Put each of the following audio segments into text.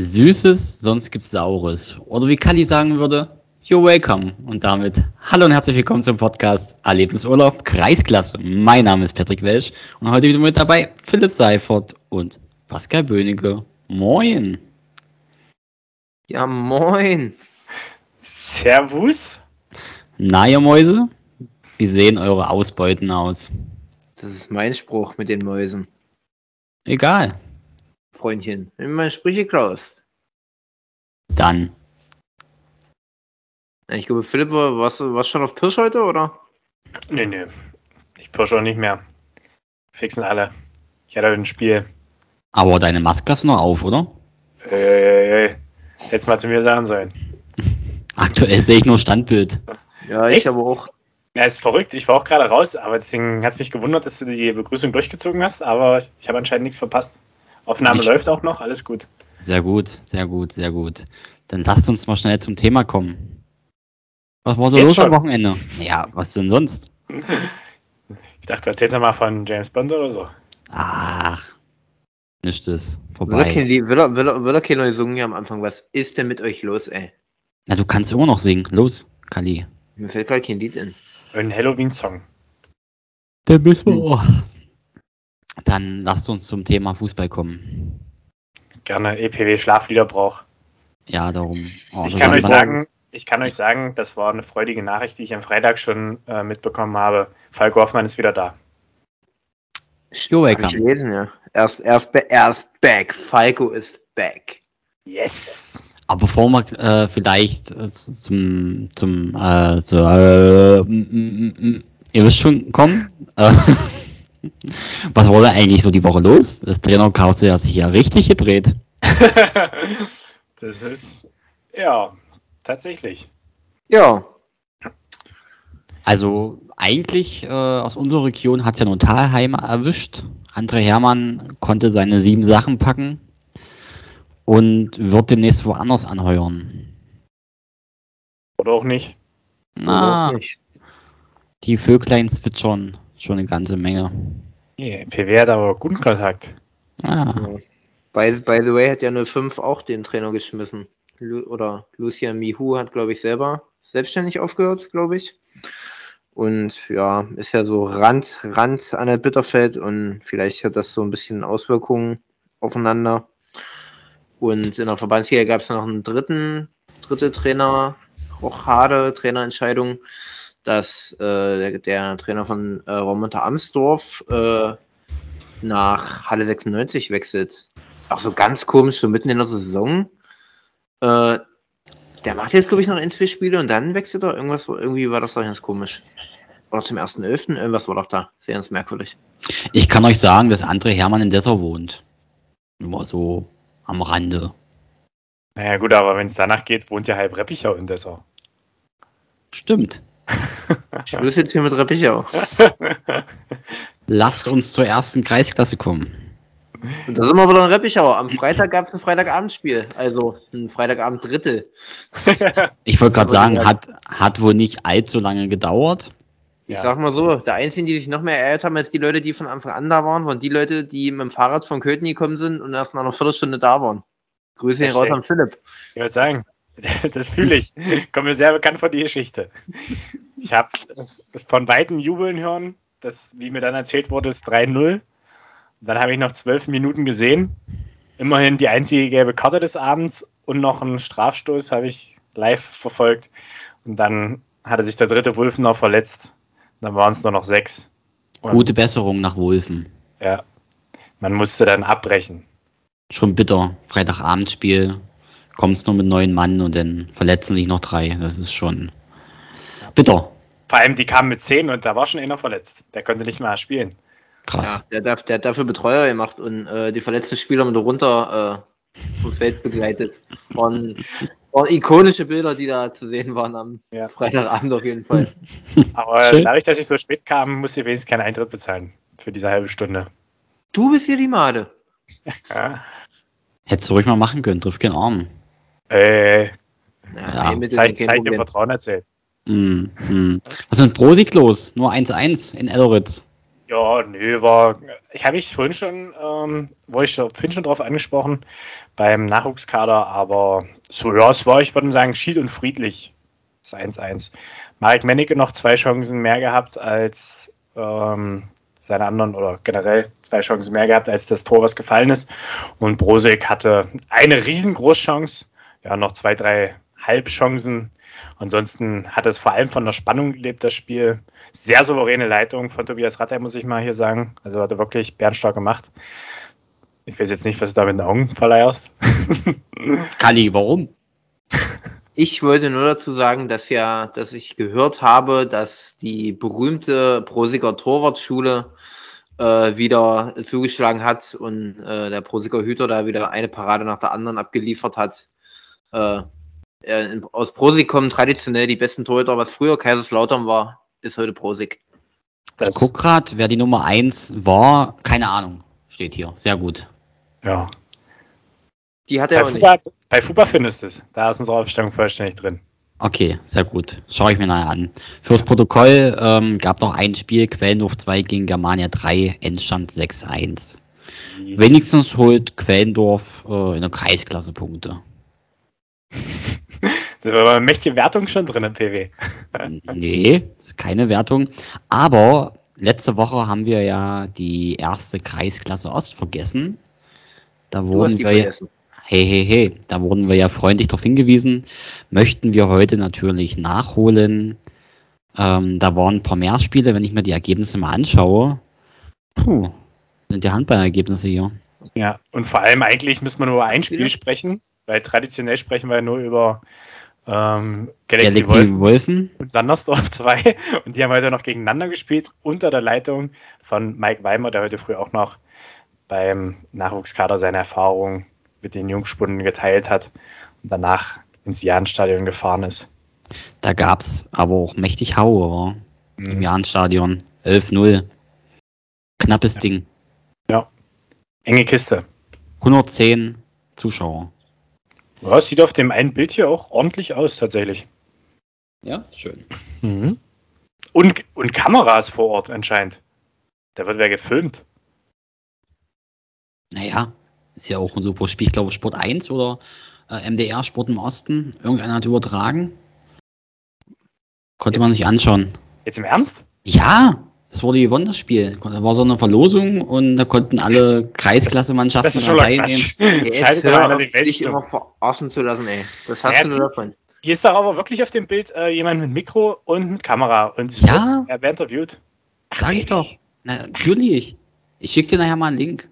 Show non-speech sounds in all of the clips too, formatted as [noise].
Süßes, sonst gibt's Saures. Oder wie Kali sagen würde, you're welcome. Und damit hallo und herzlich willkommen zum Podcast Erlebnisurlaub Kreisklasse. Mein Name ist Patrick Welsch und heute wieder mit dabei Philipp Seifert und Pascal Böhnige. Moin. Ja, moin. Servus. Na, ihr Mäuse, wie sehen eure Ausbeuten aus? Das ist mein Spruch mit den Mäusen. Egal. Freundchen, wenn du meine Sprüche klaust. Dann. Ich glaube, Philipp, warst du warst schon auf Pirsch heute, oder? Nee, nee. Ich pirsch auch nicht mehr. Fixen alle. Ich hatte ein Spiel. Aber deine Maske hast du noch auf, oder? Äh, hättest mal zu mir sagen sollen. [laughs] Aktuell sehe ich nur Standbild. Ja, Echt? ich aber auch. Ja, ist verrückt. Ich war auch gerade raus, aber deswegen hat es mich gewundert, dass du die Begrüßung durchgezogen hast, aber ich habe anscheinend nichts verpasst. Aufnahme läuft auch noch, alles gut. Sehr gut, sehr gut, sehr gut. Dann lasst uns mal schnell zum Thema kommen. Was war so Jetzt los am schon? Wochenende? Ja, was denn sonst? Ich dachte, du erzählst doch mal von James Bond oder so. Ach, nichts ist vorbei. Will, er, will, er, will er am Anfang? Was ist denn mit euch los, ey? Na, du kannst immer noch singen. Los, Kali. Mir fällt gerade kein Lied in. Ein Halloween-Song. Der müssen wir. Dann lasst uns zum Thema Fußball kommen. Gerne EPW Schlaflieder braucht. Ja, darum. Oh, Ich kann euch sagen, ich kann euch sagen, das war eine freudige Nachricht, die ich am Freitag schon äh, mitbekommen habe. Falco Hoffmann ist wieder da. You're Hab ich gelesen, ja. Erst, erst, erst back. Falco ist back. Yes! Aber bevor wir äh, vielleicht äh, zum, zum, äh, zu, äh, ihr wisst schon, kommen. [laughs] [laughs] Was war da eigentlich so die Woche los? Das Trainerkarussell hat sich ja richtig gedreht. [laughs] das ist, ja, tatsächlich. Ja. Also eigentlich äh, aus unserer Region hat es ja nur Talheim erwischt. André Hermann konnte seine sieben Sachen packen und wird demnächst woanders anheuern. Oder auch nicht. Na, Auch nicht. die Vöglein zwitschern schon eine ganze Menge. Nee, PW hat aber guten Kontakt. Ah, By, by the way hat ja 05 auch den Trainer geschmissen. Lu oder Lucian Mihu hat, glaube ich, selber selbstständig aufgehört, glaube ich. Und ja, ist ja so Rand, Rand an der Bitterfeld und vielleicht hat das so ein bisschen Auswirkungen aufeinander. Und in der Verbandsliga gab es noch einen dritten, dritte Trainer, Rochade, Trainerentscheidung, dass äh, der, der Trainer von äh, Romonta Amsdorf äh, nach Halle 96 wechselt. Auch so ganz komisch, so mitten in der Saison. Äh, der macht jetzt, glaube ich, noch ein, zwei Spiele und dann wechselt er. Irgendwas, irgendwie war das doch ganz komisch. Oder zum 1.11. Irgendwas war doch da. Sehr ganz merkwürdig. ich kann euch sagen, dass André Hermann in Dessau wohnt. Nur so am Rande. Naja, gut, aber wenn es danach geht, wohnt ja halb Reppichau in Dessau. Stimmt. Schluss jetzt hier mit Reppichau. [laughs] Lasst uns zur ersten Kreisklasse kommen. Und da sind wir wieder in Reppichau. Am Freitag gab es ein Freitagabendspiel. Also ein Freitagabend Drittel. Ich wollte gerade sagen, hat, hat wohl nicht allzu lange gedauert. Ich Ja. sag mal so, der Einzigen, die sich noch mehr ärgert haben als die Leute, die von Anfang an da waren, waren die Leute, die mit dem Fahrrad von Köthen gekommen sind und erst nach einer Viertelstunde da waren. Grüße hier raus an Philipp. Ich würde sagen, [laughs] das fühle ich. Kommt mir sehr bekannt vor, die Geschichte. Ich habe von Weitem jubeln hören, das, wie mir dann erzählt wurde, ist 3-0. Dann habe ich noch zwölf Minuten gesehen. Immerhin die einzige gelbe Karte des Abends und noch einen Strafstoß habe ich live verfolgt. Und dann hatte sich der dritte Wulf noch verletzt. Dann waren es nur noch sechs. Und, Gute Besserung nach Wolfen. Ja, man musste dann abbrechen. Schon bitter. Freitagabendspiel. Kommst nur mit neun Mann und dann verletzen sich noch drei. Das ist schon bitter. Vor allem, die kamen mit zehn und da war schon einer verletzt. Der konnte nicht mehr spielen. Krass. Ja, der, darf, der hat dafür Betreuer gemacht und äh, die verletzten Spieler mit runter äh, vom Feld begleitet. Waren, waren ikonische Bilder, die da zu sehen waren am Ja. Freitagabend auf jeden Fall. [laughs] Aber Schön. dadurch, dass ich so spät kam, musste ich wenigstens keinen Eintritt bezahlen für diese halbe Stunde. Du bist hier die Made. Ja. Hättest du ruhig mal machen können. Trifft keinen Arm. Äh, Ja, nee, zeig dir Problem. Vertrauen erzählt. Mm, mm. Was ist mit Prosig los? Nur 1-1 in Elritz. Ja, nö, war. Ich habe mich vorhin schon, ähm, wurde ich vorhin schon drauf angesprochen beim Nachwuchskader, aber so, ja, es war, ich würde sagen, schied und friedlich. Das 1-1. Marek Mennecke noch zwei Chancen mehr gehabt als ähm, seine anderen oder generell zwei Chancen mehr gehabt als das Tor, was gefallen ist. Und Brosek hatte eine riesengroße Chance, ja, noch zwei, drei Halbchancen. Ansonsten hat es vor allem von der Spannung gelebt, das Spiel. Sehr souveräne Leitung von Tobias Ratter, muss ich mal hier sagen. Also hat er wirklich bernstark gemacht. Ich weiß jetzt nicht, was du da mit den Augen verleierst. [laughs] Kali, warum? [laughs] Ich wollte nur dazu sagen, dass ja, dass ich gehört habe, dass die berühmte Prosiger Torwartschule äh, wieder zugeschlagen hat und äh, der Prosiger Hüter da wieder eine Parade nach der anderen abgeliefert hat. Äh, in, aus Prosig kommen traditionell die besten Torhüter, was früher Kaiserslautern war, ist heute Prosig. Das ich guck grad, wer die Nummer 1 war, keine Ahnung, steht hier. Sehr gut. Ja. Die hat er bei Fuba, nicht. Bei Fuba findest du es. Da ist unsere Aufstellung vollständig drin. Okay, sehr gut. Schaue ich mir nachher an. Fürs Protokoll ähm, gab noch ein Spiel, Quellendorf 2 gegen Germania 3, Endstand 6-1. Wenigstens holt Quellendorf äh, in der Kreisklasse Punkte. [laughs] Da war eine mächtige Wertung schon drin im PW. nee, ist keine Wertung. Aber letzte Woche haben wir ja die erste Kreisklasse Ost vergessen. Da wurden wir ja, hey, hey, hey, da wurden wir ja freundlich darauf hingewiesen. Möchten wir heute natürlich nachholen. Ähm, da waren ein paar mehr Spiele, wenn ich mir die Ergebnisse mal anschaue. Puh, sind die Handballergebnisse hier. Ja, und vor allem eigentlich müssen wir nur ein Spiel sprechen, weil traditionell sprechen wir ja nur über ähm, Galaxy, Galaxy Wolfen, Wolfen, und Sandersdorf [laughs] 2 und die haben heute noch gegeneinander gespielt unter der Leitung von Mike Weimer, der heute früh auch noch beim Nachwuchskader seine Erfahrungen mit den Jungspunden geteilt hat und danach ins Jahnstadion gefahren ist. Da gab es aber auch mächtig Haue mhm. im Jahnstadion. 11-0. Knappes ja. Ding. Ja. Enge Kiste. 110 Zuschauer. Ja, sieht auf dem einen Bild hier auch ordentlich aus, tatsächlich. Ja, schön. Mhm. Und, und Kameras vor Ort anscheinend. Da wird wer gefilmt. Naja, ist ja auch ein super Spiel. Ich glaube, Sport 1 oder äh, MDR Sport im Osten. Irgendeiner hat übertragen. Konnte Jetzt, man sich anschauen. Jetzt im Ernst? Ja, das wurde gewonnen, das Spiel. Da war so eine Verlosung und da konnten alle Kreisklasse-Mannschaften teilnehmen. [laughs] Jetzt hör auf, dich immer verarschen zu lassen, ey. Das hast ja, du nur davon. Hier ist doch aber wirklich auf dem Bild äh, jemand mit Mikro und mit Kamera und ja. er wird interviewt. Sag ich doch. Na, natürlich. Ich schicke dir nachher mal einen Link.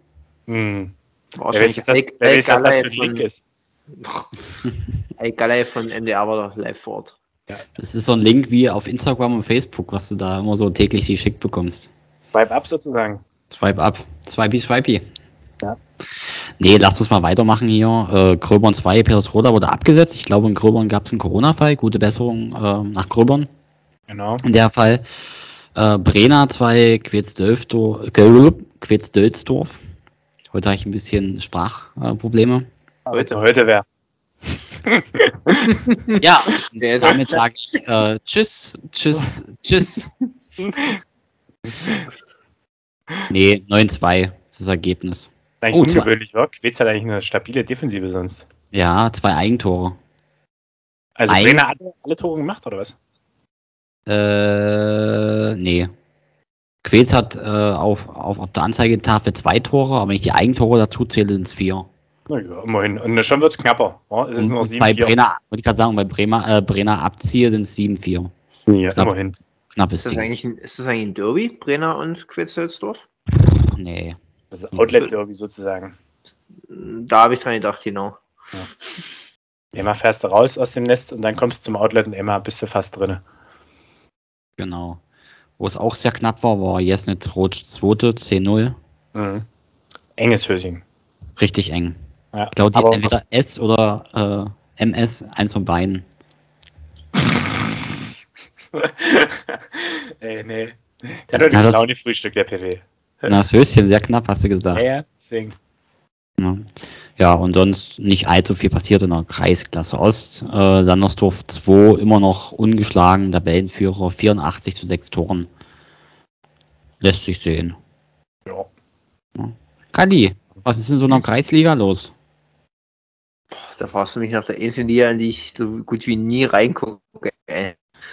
Hm. Wer weiß, das, wer weiß, was das für ein Link ist. [laughs] Ey, Galei von MDR war doch live vor Ort. Ja. Das ist so ein Link wie auf Instagram und Facebook, was du da immer so täglich geschickt bekommst. Swipe up sozusagen. Swipe up. Swipey, swipey. Ja. Nee, lasst uns mal weitermachen hier. Äh, Gröbern 2, Petersroda wurde abgesetzt. Ich glaube, in Gröbern gab es einen Corona-Fall. Gute Besserung äh, nach Gröbern. Genau. In der Fall. Äh, Brenner 2, Quetzdölfdorf. Heute habe ich ein bisschen Sprachprobleme. Heute, heute wäre. Ja, [laughs] damit sage ich äh, Tschüss, Tschüss, Tschüss. Nee, 9-2 ist das Ergebnis. Eigentlich oh, ungewöhnlich, war. Quetz hat eigentlich eine stabile Defensive sonst. Ja, zwei Eigentore. Also Eigen Brenner alle, alle Tore gemacht, oder was? Äh, nee. Quetz hat äh, auf, auf, auf der Anzeigetafel zwei Tore, aber wenn ich die Eigentore dazu zähle, sind es vier. Naja, immerhin. Und schon wird es knapper. Ja, es ist nur 7, bei Brenner, wollte ich gerade sagen, bei Bremer, äh, Brenner abziehe sind es 7-4. Ja, Knapp, immerhin. Knappes ist das, eigentlich ein, ist das eigentlich ein Derby, Brenner und Quetzelsdorf? Nee. Das ist Outlet-Derby sozusagen. Da habe ich dran gedacht, genau. Ja. Immer fährst du raus aus dem Nest und dann kommst du zum Outlet und immer bist du fast drin. Genau. Wo es auch sehr knapp war, war Jesnitz Rot 2. 10-0. Mhm. Enges Hösing. Richtig eng. Ja, ich glaube, entweder S oder äh, MS, eins von beiden. [laughs] Ey, nee. Der hat doch die Laune-Frühstück, der PW. Na, das Höschen, sehr knapp, hast du gesagt. Ja, ja, deswegen. Ja. ja, und sonst nicht allzu viel passiert in der Kreisklasse Ost. Äh, Sandersdorf 2 immer noch ungeschlagen, Tabellenführer, 84 zu 6 Toren. Lässt sich sehen. Ja. Kali, was ist in so einer Kreisliga los? Da fragst du mich nach der einzigen Liga, in die ich so gut wie nie reingucke.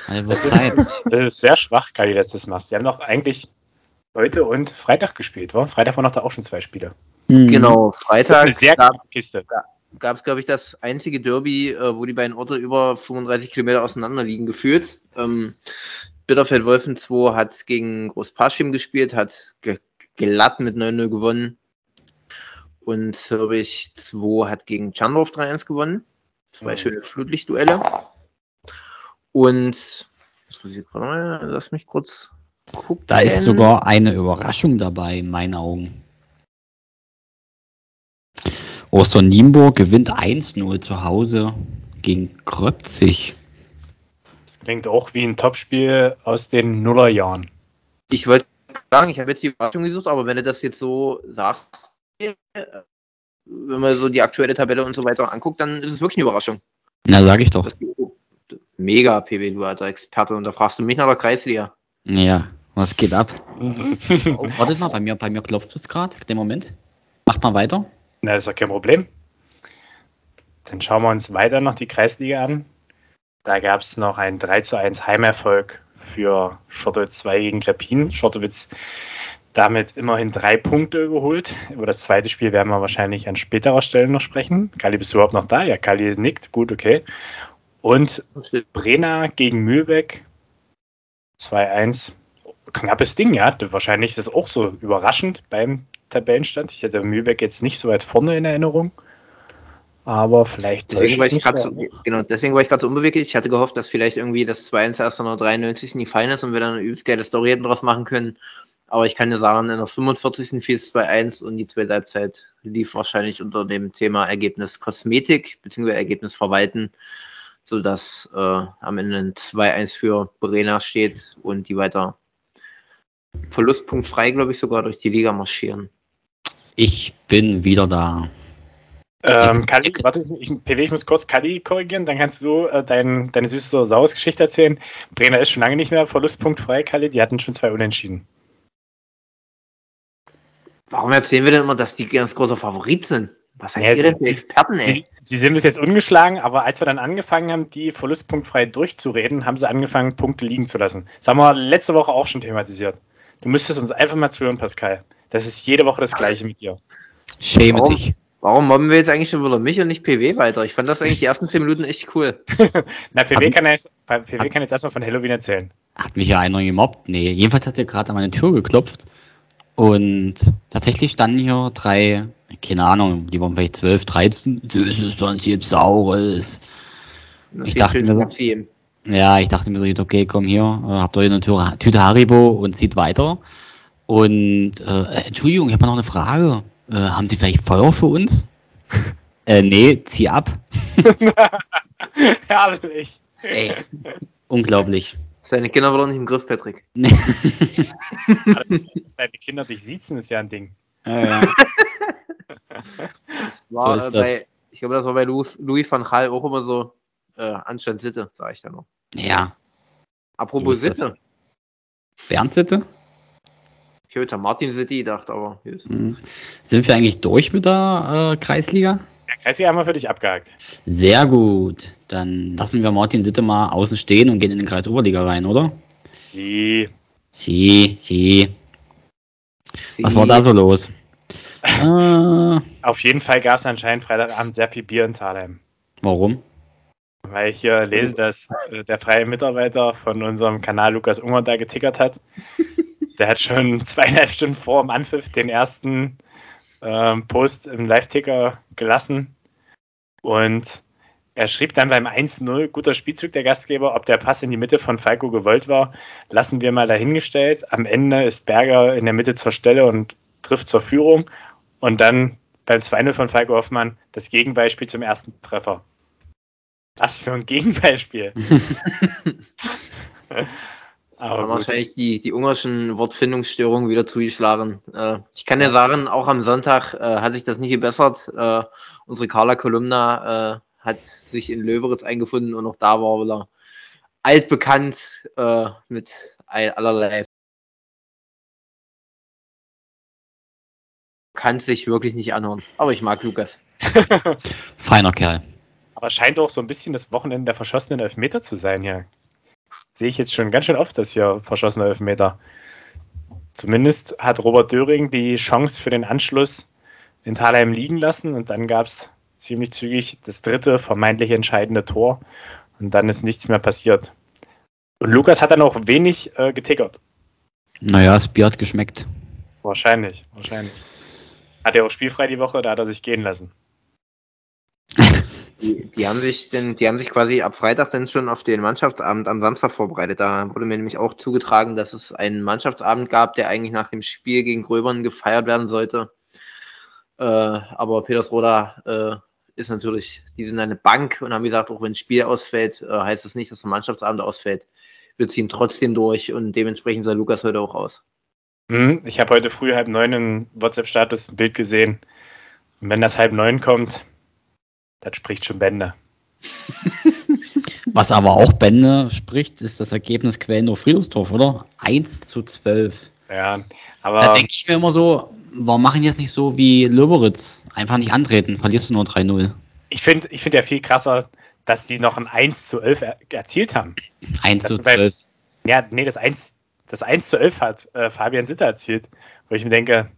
Also, Das ist, das ist sehr schwach, Kali, dass du das machst. Die haben doch eigentlich heute und Freitag gespielt, war? Freitag waren noch da auch schon zwei Spiele. Mhm. Genau, Freitag sehr gab es, glaube ich, das einzige Derby, äh, wo die beiden Orte über 35 Kilometer auseinander liegen, gefühlt. Ähm, Bitterfeld-Wolfen 2 hat gegen Großpaschim gespielt, hat ge glatt mit 9-0 gewonnen. Und Herbig 2 hat gegen Chandorf 3-1 gewonnen. Zwei Mhm. schöne Flutlichtduelle. Und, mal, lass mich kurz gucken. Da ist sogar eine Überraschung dabei, in meinen Augen. Ostern Nienburg gewinnt 1-0 zu Hause gegen Kröpzig. Das klingt auch wie ein Topspiel aus den Nullerjahren. Ich wollte sagen, ich habe jetzt die Überraschung gesucht, aber wenn du das jetzt so sagst, wenn man so die aktuelle Tabelle und so weiter anguckt, dann ist es wirklich eine Überraschung. Na, sag ich doch. Mega PW, du alter Experte. Und da fragst du mich nach der Kreisliga. Ja, was geht ab? [laughs] Oh, warte mal, bei mir, bei mir klopft es gerade. Den Moment. Macht mal weiter. Na, ist doch kein Problem. Dann schauen wir uns weiter noch die Kreisliga an. Da gab es noch einen 3 zu 1 Heimerfolg für Schottowitz 2 gegen Klappin. Schottowitz damit immerhin drei Punkte geholt. Über das zweite Spiel werden wir wahrscheinlich an späterer Stelle noch sprechen. Kali, bist du überhaupt noch da? Ja, Kali nickt. Gut, okay. Und Brenner gegen Mühlbeck 2-1. Knappes Ding, ja. Wahrscheinlich ist das auch so überraschend beim Tabellenstand. Ich hätte Mühlbeck jetzt nicht so weit vorne in Erinnerung. Aber vielleicht. Deswegen war ich gerade so, genau, deswegen war ich gerade so unbeweglich. Ich hatte gehofft, dass vielleicht irgendwie das 2-1 erst in der 93. nie fein ist und wir dann eine übelst geile Story hätten draus machen können. Aber ich kann dir sagen, in der 45. fiel es 2-1 und die zweite Halbzeit lief wahrscheinlich unter dem Thema Ergebnis Kosmetik bzw. Ergebnis Verwalten, sodass äh, am Ende ein 2-1 für Brenner steht und die weiter verlustpunktfrei, glaube ich, sogar durch die Liga marschieren. Ich bin wieder da. Ähm, Kali, warte, ich, PW, ich muss kurz Kali korrigieren, dann kannst du äh, dein, deine süße saures Geschichte erzählen. Brenner ist schon lange nicht mehr verlustpunktfrei, Kali, die hatten schon zwei Unentschieden. Warum erzählen wir denn immer, dass die ganz großer Favorit sind? Was seid Ja, ihr denn für sie- Experten, ey? Sie, sie sind bis jetzt ungeschlagen, aber als wir dann angefangen haben, die verlustpunktfrei durchzureden, haben sie angefangen, Punkte liegen zu lassen. Das haben wir letzte Woche auch schon thematisiert. Du müsstest uns einfach mal zuhören, Pascal. Das ist jede Woche das Gleiche mit dir. Schäme Warum? dich. Warum mobben wir jetzt eigentlich schon wieder mich und nicht PW weiter? Ich fand das eigentlich die ersten 10 Minuten echt cool. [laughs] Na, PW Hat- kann, jetzt, PW kann jetzt erstmal von Halloween erzählen. Hat mich ja einer gemobbt? Nee, jedenfalls hat er gerade an meine Tür geklopft. Und tatsächlich standen hier drei, keine Ahnung, die waren vielleicht 12, 13. Das ist sonst jetzt Saures. Das Ich dachte mir so-. Ja, ich dachte mir so, okay, komm hier, äh, habt ihr eine Tüte Haribo und zieht weiter. Und äh, Entschuldigung, ich habe noch eine Frage. Äh, haben Sie vielleicht Feuer für uns? [laughs] äh, nee, zieh ab. [laughs] Herrlich. Ey, unglaublich. Seine Kinder waren nicht im Griff, Patrick. [laughs] Alles, dass deine Kinder dich siezen, ist ja ein Ding. ja, ja. [laughs] War, So bei, ich glaube, das war bei Louis, Louis van Gaal auch immer so äh, Anstand Sitte, sage ich dann noch. ja. Apropos So. Sitte. Bernd Sitte? Ich habe jetzt an Martin City gedacht, aber gut. Hm. Sind wir eigentlich durch mit der äh, Kreisliga? Der Kreisliga haben wir für dich abgehakt. Sehr gut. Dann lassen wir Martin Sitte mal außen stehen und gehen in den Kreis Oberliga rein, oder? Sie. Sie, sie. Was war da so los? [laughs] äh, Auf jeden Fall gab es anscheinend Freitagabend sehr viel Bier in Thalheim. warum? Weil ich hier lese, dass äh, der freie Mitarbeiter von unserem Kanal Lukas Unger da getickert hat. [laughs] Der hat schon zweieinhalb Stunden vor dem Anpfiff den ersten ähm, Post im Live-Ticker gelassen. Und er schrieb dann beim 1-0, guter Spielzug der Gastgeber, ob der Pass in die Mitte von Falco gewollt war, lassen wir mal dahingestellt. Am Ende ist Berger in der Mitte zur Stelle und trifft zur Führung. Und dann beim 2-0 von Falco Hoffmann das Gegenbeispiel zum ersten Treffer. Was für ein Gegenbeispiel. [laughs] [laughs] Aber wahrscheinlich die, die ungarischen Wortfindungsstörungen wieder zugeschlagen. Äh, ich kann ja sagen, auch am Sonntag äh, hat sich das nicht gebessert. Äh, unsere Carla Kolumna äh, hat sich in Löberitz eingefunden und auch da war wieder altbekannt äh, mit all- allerlei kann sich wirklich nicht anhören. Aber ich mag Lukas. [laughs] Feiner Kerl. Aber scheint auch so ein bisschen das Wochenende der verschossenen Elfmeter zu sein hier. Sehe ich jetzt schon ganz schön oft, das hier verschossene Elfmeter. Zumindest hat Robert Döring die Chance für den Anschluss in Thalheim liegen lassen und dann gab es ziemlich zügig das dritte vermeintlich entscheidende Tor und dann ist nichts mehr passiert. Und Lukas hat dann auch wenig äh, getickert. Naja, das Bier hat geschmeckt. Wahrscheinlich, wahrscheinlich. Hat er auch spielfrei die Woche, da hat er sich gehen lassen. [laughs] Die, die, haben sich denn, die haben sich quasi ab Freitag dann schon auf den Mannschaftsabend am Samstag vorbereitet. Da wurde mir nämlich auch zugetragen, dass es einen Mannschaftsabend gab, der eigentlich nach dem Spiel gegen Gröbern gefeiert werden sollte. Äh, aber Petersroda äh, ist natürlich, die sind eine Bank und haben gesagt, auch wenn ein Spiel ausfällt, äh, heißt das nicht, dass der Mannschaftsabend ausfällt. Wir ziehen trotzdem durch und dementsprechend sah Lukas heute auch aus. Hm, ich habe heute früh halb neun im WhatsApp-Status ein Bild gesehen. Und wenn das halb neun kommt, das spricht schon Bände. Was aber auch Bände spricht, ist das Ergebnis Quellendorf Friedrichsdorf, oder? 1 zu 12. Ja, aber. Da denke ich mir immer so, warum machen die jetzt nicht so wie Löberitz? Einfach nicht antreten, verlierst du nur 3-0. Ich finde ich find ja viel krasser, dass die noch ein 1 zu 11 er erzielt haben. 1 zu 12. Bei, ja, nee, das 1, das 1 zu 11 hat äh, Fabian Sitter erzielt. Wo ich mir denke,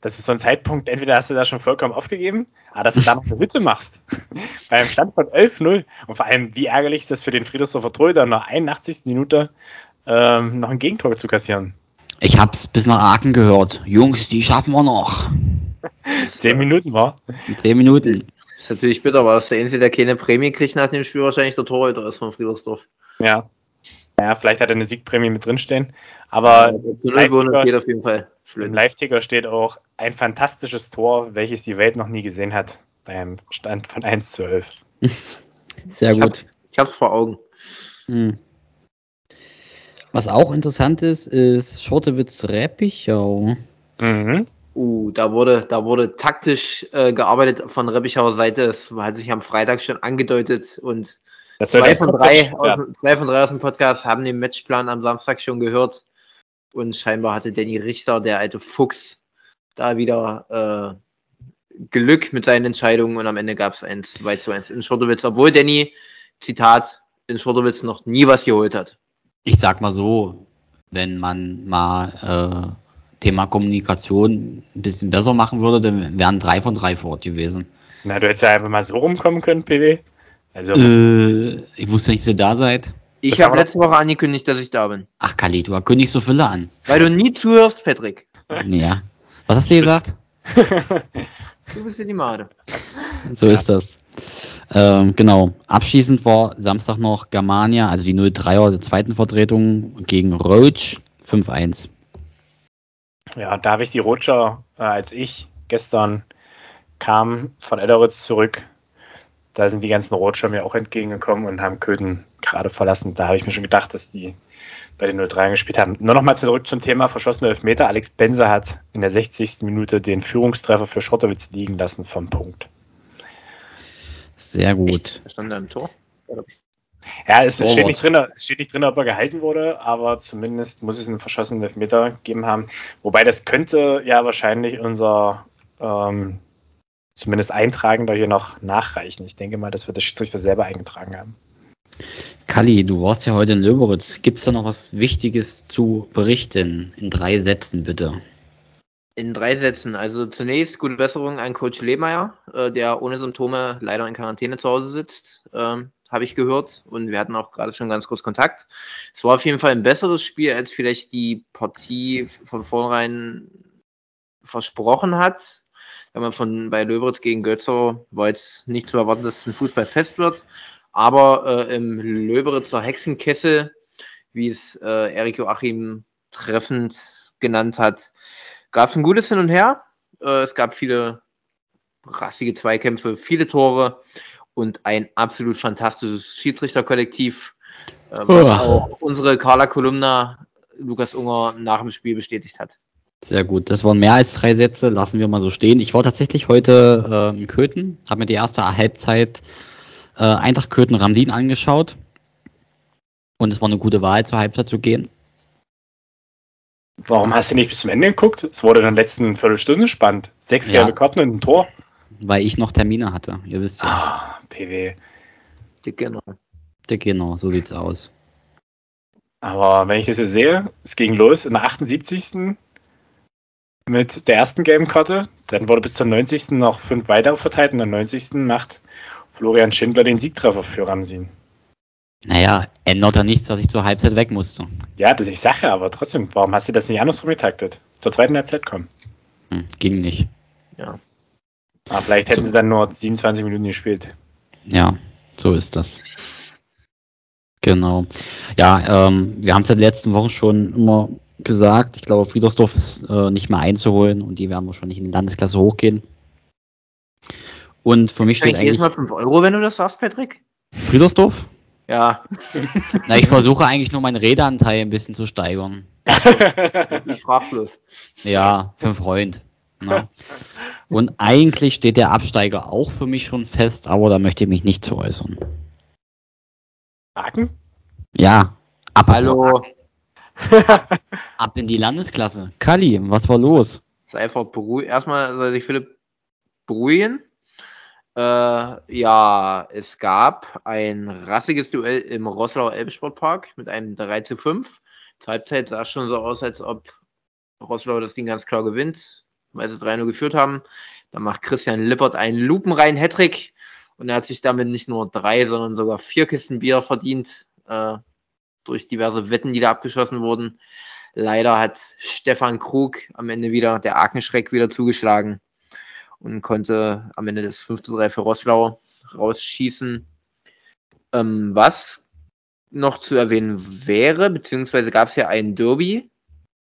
das ist so ein Zeitpunkt, entweder hast du da schon vollkommen aufgegeben, aber dass du da noch eine Hütte machst. [laughs] Bei einem Stand von 11-0 und vor allem, wie ärgerlich ist das für den Friedersdorfer Torhüter, nach 81. Minute ähm, noch ein Gegentor zu kassieren. Ich hab's bis nach Aachen gehört. Jungs, die schaffen wir noch. [laughs] Zehn Minuten war. Zehn Minuten. Ist natürlich bitter, weil das der Einzige, der keine Prämie kriegt nach dem Spiel, wahrscheinlich der Torhüter ist von Friedersdorf. Ja. Ja, vielleicht hat er eine Siegprämie mit drinstehen. Aber ja, geht auf jeden Fall. Im Live-Ticker steht auch ein fantastisches Tor, welches die Welt noch nie gesehen hat. Beim Stand von 1 zu 11. [laughs] Sehr ich gut. Hab, ich hab's vor Augen. Hm. Was auch interessant ist, ist Schortewitz-Reppichau. Mhm. Uh, da wurde, da wurde taktisch äh, gearbeitet von Reppichauer Seite. Es hat sich am Freitag schon angedeutet und zwei von, drei aus, zwei von drei aus dem Podcast haben den Matchplan am Samstag schon gehört. Und scheinbar hatte Danny Richter, der alte Fuchs, da wieder äh, Glück mit seinen Entscheidungen und am Ende gab es ein 2 zu 1 in Schurtewitz, obwohl Danny, Zitat, in Schurtewitz noch nie was geholt hat. Ich sag mal so, wenn man mal äh, Thema Kommunikation ein bisschen besser machen würde, dann wären drei von drei vor Ort gewesen. Na, du hättest ja einfach mal so rumkommen können, PW. Also, äh, ich wusste nicht, dass ihr da seid. Ich habe letzte Woche angekündigt, dass ich da bin. Ach, Kali, du kündigst so viele an. Weil du nie zuhörst, Patrick. Ja. Was hast du gesagt? [laughs] du bist in die Made. So ja. ist das. Ähm, genau. Abschließend war Samstag noch Germania, also die 03er der zweiten Vertretung gegen Roach 5-1. Ja, da habe ich die Roger, äh, als ich gestern kam von Elleritz zurück, da sind die ganzen Roger mir auch entgegengekommen und haben Köthen gerade verlassen. Da habe ich mir schon gedacht, dass die bei den 03 gespielt haben. Nur nochmal zurück zum Thema verschossene Elfmeter. Alex Benzer hat in der 60. Minute den Führungstreffer für Schotterwitz liegen lassen vom Punkt. Sehr gut. Echt? Stand da im Tor? Ja, es steht nicht, drin, es steht nicht drin, ob er gehalten wurde, aber zumindest muss es einen verschossenen Elfmeter gegeben haben. Wobei das könnte ja wahrscheinlich unser ähm, zumindest Eintragender hier noch nachreichen. Ich denke mal, das wird der Schiedsrichter selber eingetragen haben. Kalli, du warst ja heute in Löberitz. Gibt es da noch was Wichtiges zu berichten? In drei Sätzen bitte. In drei Sätzen. Also zunächst gute Besserung an Coach Lehmeier, äh, der ohne Symptome leider in Quarantäne zu Hause sitzt, ähm, habe ich gehört. Und wir hatten auch gerade schon ganz kurz Kontakt. Es war auf jeden Fall ein besseres Spiel, als vielleicht die Partie von vornherein versprochen hat. Wenn man von bei Löberitz gegen Götzer war jetzt nicht zu erwarten, dass es ein Fußballfest wird. Aber äh, im Löberitzer Hexenkessel, wie es äh, Erik Joachim treffend genannt hat, gab es ein gutes Hin und Her. Äh, es gab viele rassige Zweikämpfe, viele Tore und ein absolut fantastisches Schiedsrichterkollektiv, äh, was oh. auch unsere Carla Kolumna Lukas Unger nach dem Spiel bestätigt hat. Sehr gut. Das waren mehr als drei Sätze. Lassen wir mal so stehen. Ich war tatsächlich heute äh, in Köthen, habe mir die erste Halbzeit äh, Eintracht Köthen Ramsin angeschaut. Und es war eine gute Wahl, zur Halbzeit zu gehen. Warum hast du nicht bis zum Ende geguckt? Es wurde in der letzten Viertelstunde spannend. Sechs Ja. gelbe Karten und ein Tor. Weil ich noch Termine hatte. Ihr wisst ja. Ah, PW. Genau. Ja, Genau, so sieht's aus. Aber wenn ich das jetzt sehe, es ging los in der 78. mit der ersten gelben Karte. Dann wurde bis zur 90. noch fünf weitere verteilt. Und in der 90. macht Florian Schindler den Siegtreffer für Ramsin. Naja, ändert ja nichts, dass ich zur Halbzeit weg musste. Ja, das ich sage, aber trotzdem, warum hast du das nicht andersrum getaktet? Zur zweiten Halbzeit kommen. Hm, ging nicht. Aber vielleicht hätten So. sie dann nur 27 Minuten gespielt. Ja, so ist das. Genau. Ja, ähm, wir haben es in den letzten Wochen schon immer gesagt. Ich glaube, Friedersdorf ist äh, nicht mehr einzuholen und die werden wahrscheinlich in die Landesklasse hochgehen. Und für mich steht Steht jedes eigentlich Mal 5 Euro, wenn du das sagst, Patrick? Friedersdorf. Ja, [laughs] Na, ich versuche eigentlich nur meinen Redeanteil ein bisschen zu steigern. [laughs] ich frag bloß. Ja, für einen Freund. Ne? Und eigentlich steht der Absteiger auch für mich schon fest, aber da möchte ich mich nicht zu äußern. Haken? Ja, ab, Hallo. Ab in die Landesklasse. Kali, was war los? Ist einfach beruhigen. Erstmal soll sich Philipp beruhigen. Äh, ja, es gab ein rassiges Duell im Roslauer Elbsportpark mit einem 3 zu 5. Zur Halbzeit sah es schon so aus, als ob Roslau das Ding ganz klar gewinnt, weil sie 3-0 geführt haben. Dann macht Christian Lippert einen lupenreinen Hattrick und er hat sich damit nicht nur drei, sondern sogar vier Kisten Bier verdient äh, durch diverse Wetten, die da abgeschossen wurden. Leider hat Stefan Krug am Ende wieder, der Arkenschreck, wieder zugeschlagen und konnte am Ende das 5 zu 3 für Rosslau rausschießen. Ähm, was noch zu erwähnen wäre, beziehungsweise gab es ja ein Derby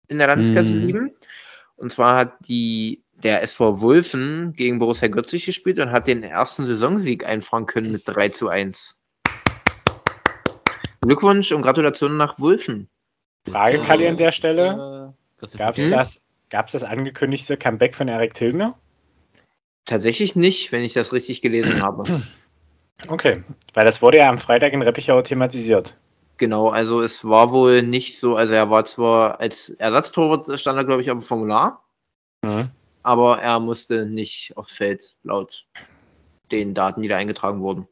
in der Landesklasse Mhm. 7. Und zwar hat die, der SV Wulfen gegen Borussia Götzig gespielt und hat den ersten Saisonsieg einfahren können mit 3 zu 1. Glückwunsch und Gratulation nach Wulfen. Frage, Kali, an der Stelle. Gab Gab es das, gab's das angekündigte Comeback von Erik Tilgner? Tatsächlich nicht, wenn ich das richtig gelesen [clears throat] habe. Okay, weil das wurde ja am Freitag in Reppichau thematisiert. Genau, also es war wohl nicht so, also er war zwar als Ersatztorwart stand er, glaube ich, auf dem Formular, Mhm. aber er musste nicht aufs Feld, laut den Daten, die da eingetragen wurden.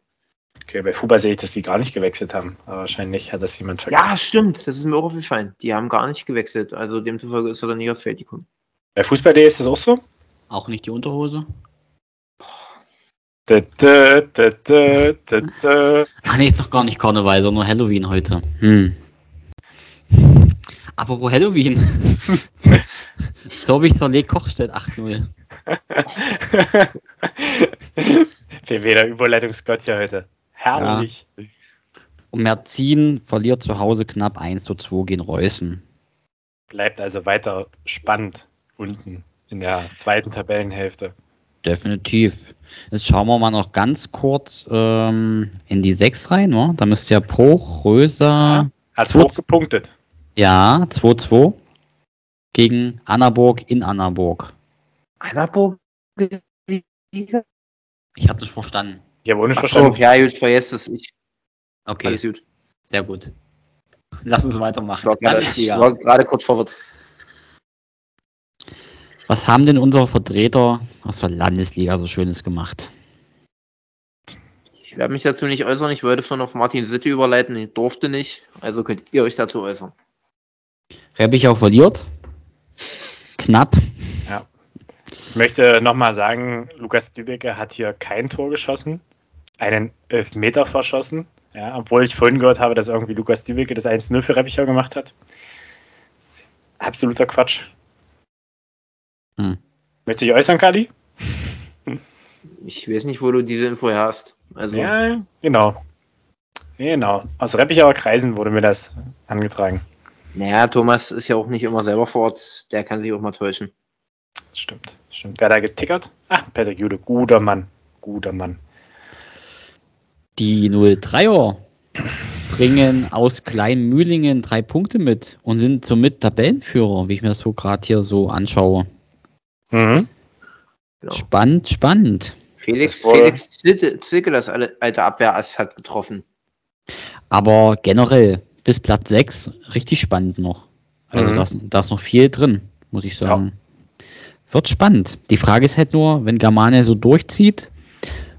Okay, bei Fußball sehe ich, dass die gar nicht gewechselt haben. Aber wahrscheinlich hat das jemand vergessen. Ja, stimmt, das ist mir auch aufgefallen. Die haben gar nicht gewechselt, also demzufolge ist er dann nicht aufs Feld gekommen. Bei Fußball.de ist das auch so? Auch nicht die Unterhose? Dö, dö, dö. Ach nee, ist doch gar nicht Karneval, sondern nur Halloween heute. Hm. Apropos Halloween. [laughs] so habe ich verlegt, Kochstedt 8-0. PW, der Überleitungsgott hier heute. Herrlich. Und Merzin verliert zu Hause knapp 1 zu 2 gegen Reußen. Bleibt also weiter spannend unten in der zweiten Tabellenhälfte. Definitiv. Jetzt schauen wir mal noch ganz kurz ähm, in die 6 rein. Ne? Da müsste ja Bruch, Röser, Hat Zwei- hoch gepunktet. ja, 2-2 gegen Annaburg in Annaburg. Annaburg? Ich habe das verstanden. Ich habe ohne so, verstanden. ja, gut, vergesst es. Ich, Okay, alles gut. sehr gut. Lass uns Ich weitermachen. war gerade ich war gerade kurz verwirrt. Was haben denn unsere Vertreter aus der Landesliga so Schönes gemacht? Ich werde mich dazu nicht äußern. Ich wollte von auf Martin Sitte überleiten. Ich durfte nicht. Also könnt ihr euch dazu äußern. Reppichau verliert. Knapp. Ich möchte nochmal sagen, Lukas Dübecke hat hier kein Tor geschossen, einen Elfmeter verschossen. Ja, obwohl ich vorhin gehört habe, dass irgendwie Lukas Dübecke das 1-0 für Reppichau gemacht hat. Absoluter Quatsch. Hm. Möchtest du dich äußern, Kali? Ich weiß nicht, wo du diese Info hast. Also, Ja, genau. Genau. Aus Reppichauer Kreisen wurde mir das angetragen. naja, Thomas ist ja auch nicht immer selber vor Ort. Der kann sich auch mal täuschen. Stimmt. Stimmt. Wer da getickert? Ah, Patrick Jude. Guter Mann. Guter Mann. Die 03er bringen aus Kleinmühlingen drei Punkte mit und sind somit Tabellenführer, wie ich mir das so gerade hier so anschaue. Mhm. Genau. Spannend, spannend. Felix, Felix Zilke, das alle- alte Abwehrass, hat getroffen. Aber generell bis Platz 6 richtig spannend noch. Also Mhm. da, ist, da ist noch viel drin, muss ich sagen. Wird spannend. Die Frage ist halt nur, wenn Germania so durchzieht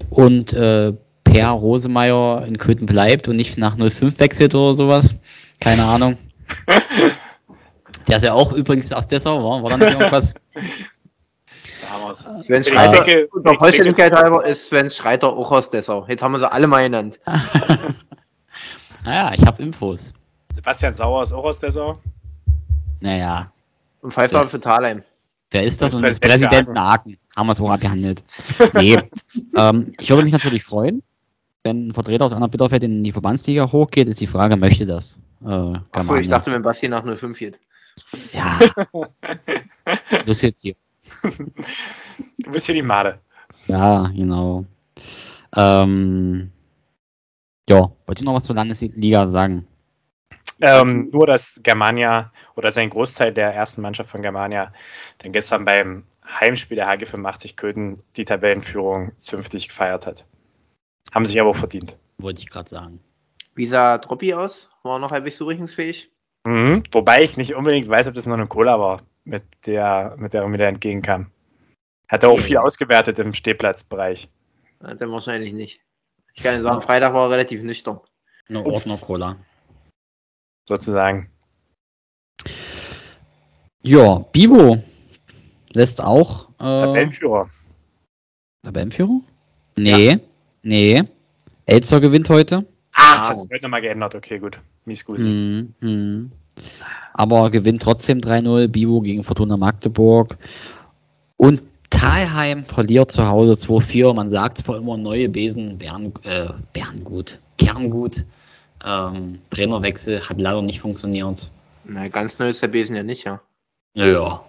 und äh, Per Rosemeyer in Köthen bleibt und nicht nach 05 wechselt oder sowas. Keine Ahnung. [laughs] Der ist ja auch übrigens aus Dessau, war, war da nicht irgendwas? Da haben wir's. Sven Schreiter, unter Vollständigkeit halber ist Sven Schreiter auch aus Dessau. Jetzt haben wir sie alle mal genannt. [laughs] Naja, ich habe Infos. Sebastian Sauer ist auch aus Dessau. Naja, Und pfeift für Thalheim. wer ist das? Und das Präsident Präsident Haken. Haben wir es wohl abgehandelt. [laughs] Nee. ähm, ich würde mich natürlich freuen, wenn ein Vertreter aus einer Bitterfeld in die Verbandsliga hochgeht, ist die Frage, möchte das? Äh, Achso, ich dachte, wenn Basti nach 05 geht. Ja. [laughs] das jetzt hier. Du bist hier die Made. Ja, genau. Ähm, ja, wollte ich noch was zur Landesliga sagen? Ähm, nur, dass Germania oder sein Großteil der ersten Mannschaft von Germania dann gestern beim Heimspiel der HG 85 Köthen die Tabellenführung zünftig gefeiert hat. Haben sich aber auch verdient. Wollte ich gerade sagen. Wie sah Troppi aus? War er noch halbwegs zurechnungsfähig? Mhm. Wobei ich nicht unbedingt weiß, ob das noch eine Cola war, mit der, mit der er mir da entgegenkam. Hat er auch viel ausgewertet im Stehplatzbereich. Ja, dann wahrscheinlich nicht. Ich kann sagen, Freitag war er relativ nüchtern. Eine Ordner-Cola. sozusagen. Ja, Bibo lässt auch äh, Tabellenführer. Tabellenführer? Nee, nee. Elster gewinnt heute. Ah, das hat sich heute nochmal geändert. Okay, gut. Mies Gusi. Mhm, mhm. Aber gewinnt trotzdem 3-0. Bibo gegen Fortuna Magdeburg. Und Thalheim verliert zu Hause 2-4. Man sagt zwar immer, neue Besen Bern, äh, Berngut, Kerngut. Ähm, Trainerwechsel hat leider nicht funktioniert. Na, ganz neu ist der Besen ja nicht, ja. Naja,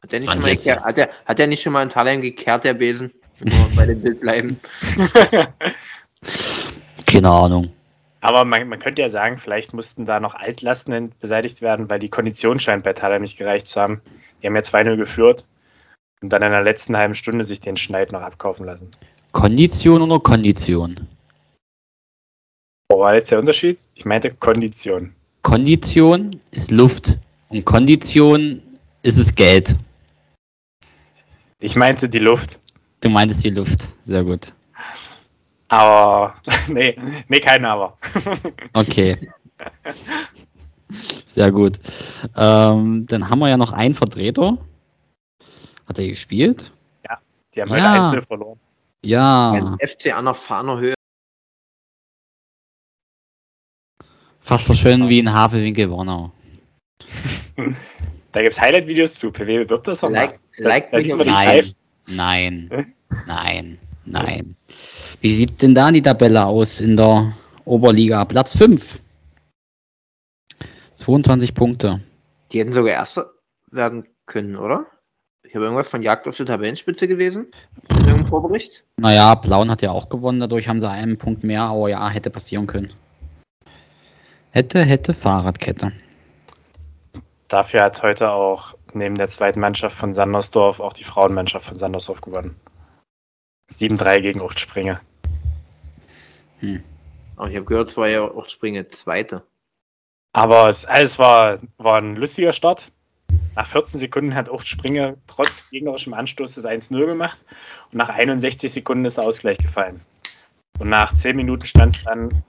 Hat der nicht, schon mal, gekehrt, hat der, hat der nicht schon mal in Thalheim gekehrt, der Besen? Wenn wir bei dem Bild bleiben. [laughs] keine Ahnung. Aber man, man könnte ja sagen, vielleicht mussten da noch Altlasten beseitigt werden, weil die Kondition scheint bei Thaler nicht gereicht zu haben. Die haben ja 2-0 geführt und dann in der letzten halben Stunde sich den Schneid noch abkaufen lassen. Kondition oder Kondition? Wo war jetzt der Unterschied? Ich meinte Kondition. Kondition ist Luft und Kondition ist es Geld. Ich meinte die Luft. Du meintest die Luft. Sehr gut. Aber, [laughs] nee, nee, kein Aber. [laughs] Okay. Sehr gut. Ähm, dann haben wir ja noch einen Vertreter. Hat er gespielt? Die haben heute Ja. 1-0 verloren. Ja, Ein FC an der Fahner Höhe. fast so schön wie in Havelwinkel Warnau. [laughs] Da gibt es Highlight-Videos zu. PW bewirbt das mal. Like, like das die die Nein, live. Nein, nein, nein. Wie sieht denn da die Tabelle aus in der Oberliga? Platz 5. 22 Punkte. Die hätten sogar Erster werden können, oder? Ich habe irgendwas von Jagd auf die Tabellenspitze gelesen. In irgendeinem Vorbericht. Naja, Blauen hat ja auch gewonnen, dadurch haben sie einen Punkt mehr, aber ja, hätte passieren können. Hätte, hätte Fahrradkette. Dafür hat heute auch neben der zweiten Mannschaft von Sandersdorf auch die Frauenmannschaft von Sandersdorf gewonnen. 7-3 gegen Uchtspringe. Aber ich habe gehört, es war ja auch Springe Zweite. Aber es, alles war, war ein lustiger Start. Nach 14 Sekunden hat Uchtspringe trotz gegnerischem Anstoß das 1-0 gemacht und nach 61 Sekunden ist der Ausgleich gefallen. Und nach 10 Minuten stand es dann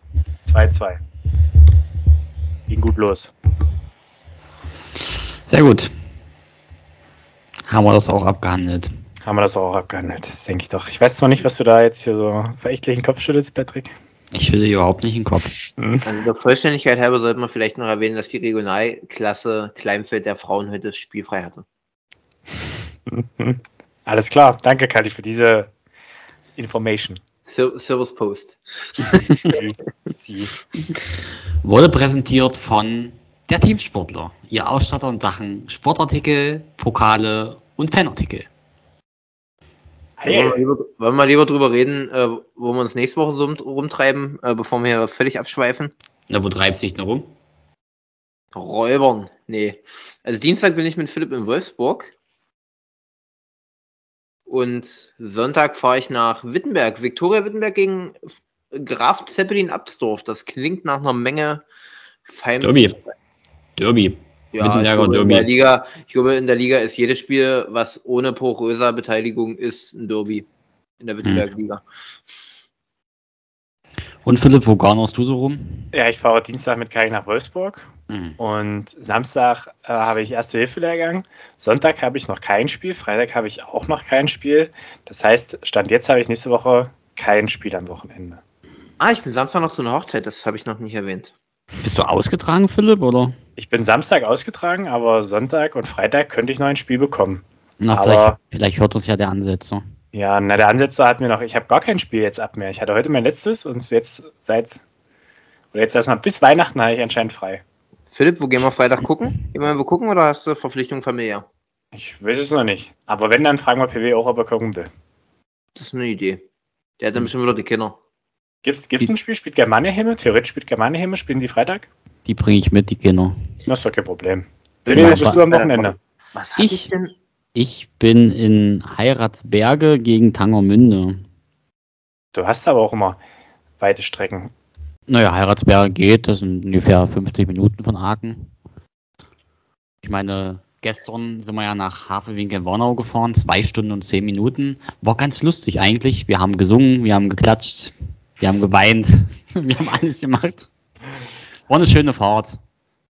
2-2. Ging gut los. Sehr gut. Haben wir das auch abgehandelt. Haben wir das auch abgehandelt, das denke ich doch. Ich weiß zwar nicht, was du da jetzt hier so verächtlichen Kopf schüttelst, Patrick. Ich schütte überhaupt nicht in den Kopf. Also der Vollständigkeit halber sollte man vielleicht noch erwähnen, dass die Regionalklasse Kleinfeld der Frauen heute spielfrei hatte. [laughs] Alles klar, danke Kali für diese Information. Ser Service Post. [laughs] Wurde präsentiert von der Teamsportler. Ihr Ausstatter in Sachen Sportartikel, Pokale und Fanartikel. Wollen, wir Hey, lieber, wollen wir lieber drüber reden, äh, wo wir uns nächste Woche so rumtreiben, äh, bevor wir hier völlig abschweifen? Na, wo treibst du dich denn rum? Räubern. Nee. Also Dienstag bin ich mit Philipp in Wolfsburg. Und Sonntag fahre ich nach Wittenberg. Viktoria Wittenberg gegen Graf Zeppelin Absdorf. Das klingt nach einer Menge feinem. Derby. Derby. Ja, ich glaube, in der Liga, ich glaube, in der Liga ist jedes Spiel, was ohne poröser Beteiligung ist, ein Derby. In der Wittenberger Liga. Und Philipp, wo garnerst du so rum? Ja, ich fahre Dienstag mit Kai nach Wolfsburg Hm. und Samstag äh, habe ich Erste-Hilfe-Lehrgang. Sonntag habe ich noch kein Spiel, Freitag habe ich auch noch kein Spiel. Das heißt, Stand jetzt habe ich nächste Woche kein Spiel am Wochenende. Ah, ich bin Samstag noch zu einer Hochzeit, das habe ich noch nicht erwähnt. Bist du ausgetragen, Philipp, oder? Ich bin Samstag ausgetragen, aber Sonntag und Freitag könnte ich noch ein Spiel bekommen. Na, Aber- vielleicht, vielleicht hört uns ja der Ansetzer. Ja, na, der Ansetzer hat mir noch, ich habe gar kein Spiel jetzt ab mehr. Ich hatte heute mein letztes und jetzt seit, oder jetzt erstmal bis Weihnachten habe ich anscheinend frei. Philipp, wo gehen wir Freitag gucken? Gehen wir wo gucken oder hast du Verpflichtung familiär? Ich weiß es noch nicht. Aber wenn, dann fragen wir PW auch, ob er gucken will. Das ist eine Idee. Der hat dann bestimmt wieder die Kinder. Gibt's, gibt's ein Spiel? Spielt Germania Himmel? Theoretisch spielt Germania Himmel. Spielen die Freitag? Die bringe ich mit, die Kinder. Das ist doch kein Problem. Ich bist du am Wochenende? Was ich, Ich- denn? Ich bin in Heiratsberge gegen Tangermünde. Du hast aber auch immer weite Strecken. Naja, Heiratsberge geht, das sind ungefähr 50 Minuten von Aachen. Ich meine, gestern sind wir ja nach Havelwinkel-Warnau gefahren, zwei Stunden und zehn Minuten. War ganz lustig eigentlich. Wir haben gesungen, wir haben geklatscht, wir haben geweint, [laughs] wir haben alles gemacht. War eine schöne Fahrt.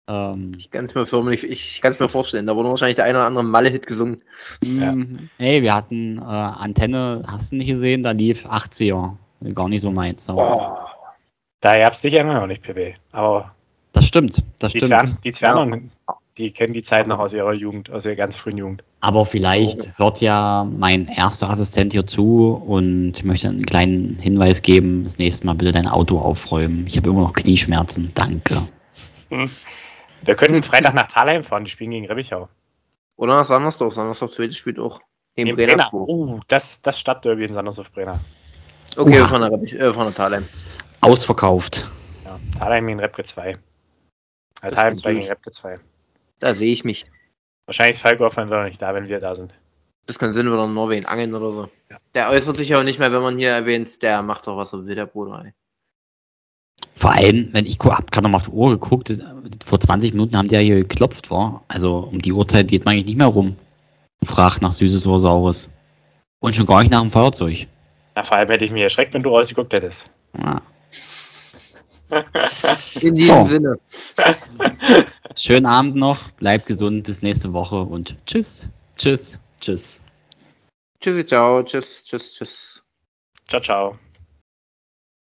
Ähm, Ich kann es mir förmlich, ich kann es mir vorstellen. Da wurde wahrscheinlich der eine oder andere Malle-Hit gesungen. Ja. mm, Ey, wir hatten äh, Antenne, hast du nicht gesehen? Da lief 80er. Gar nicht so meins. Oh, Da gab's dich ja noch nicht, PW. Aber Das stimmt, das die stimmt. Zwernen, die Zwernen, die kennen die Zeit noch aus ihrer Jugend, aus ihrer ganz frühen Jugend. Aber vielleicht hört ja mein erster Assistent hier zu und ich möchte einen kleinen Hinweis geben. Das nächste Mal bitte dein Auto aufräumen. Ich habe immer noch Knieschmerzen. Danke. Wir könnten Freitag nach Thalheim fahren, die spielen gegen Rebbichau. Oder nach Sandersdorf. Sandersdorf zweites spielt auch. Gegen Brenner. Oh, das, das Stadtderby in Sandersdorf-Brenner. Okay, Oha. von der, äh, von der Thalheim. Ausverkauft. Ja, Thalheim gegen Repke 2. Das Äh, Thalheim klingt 2 gegen. Repke 2. Da sehe ich mich. Wahrscheinlich ist Falco Hoffmann noch nicht da, wenn wir da sind. Das kann Sinn, in Norwegen angeln oder so. Ja. Der äußert sich auch nicht mehr, wenn man hier erwähnt, der macht doch was er will, der Bruder. Ey. Vor allem, wenn ich gu- hab gerade noch mal auf die Uhr geguckt, vor 20 Minuten haben die ja hier geklopft, war. Also um die Uhrzeit geht man eigentlich nicht mehr rum. Fragt nach Süßes oder Saures. Und schon gar nicht nach dem Feuerzeug. Na, vor allem hätte ich mich erschreckt, wenn du rausgeguckt hättest. Ja. In diesem Oh. Sinne. Schönen Abend noch, bleibt gesund, bis nächste Woche und tschüss, tschüss, tschüss. Tschüssi, ciao. Tschüss, tschüss, tschüss. Ciao, ciao.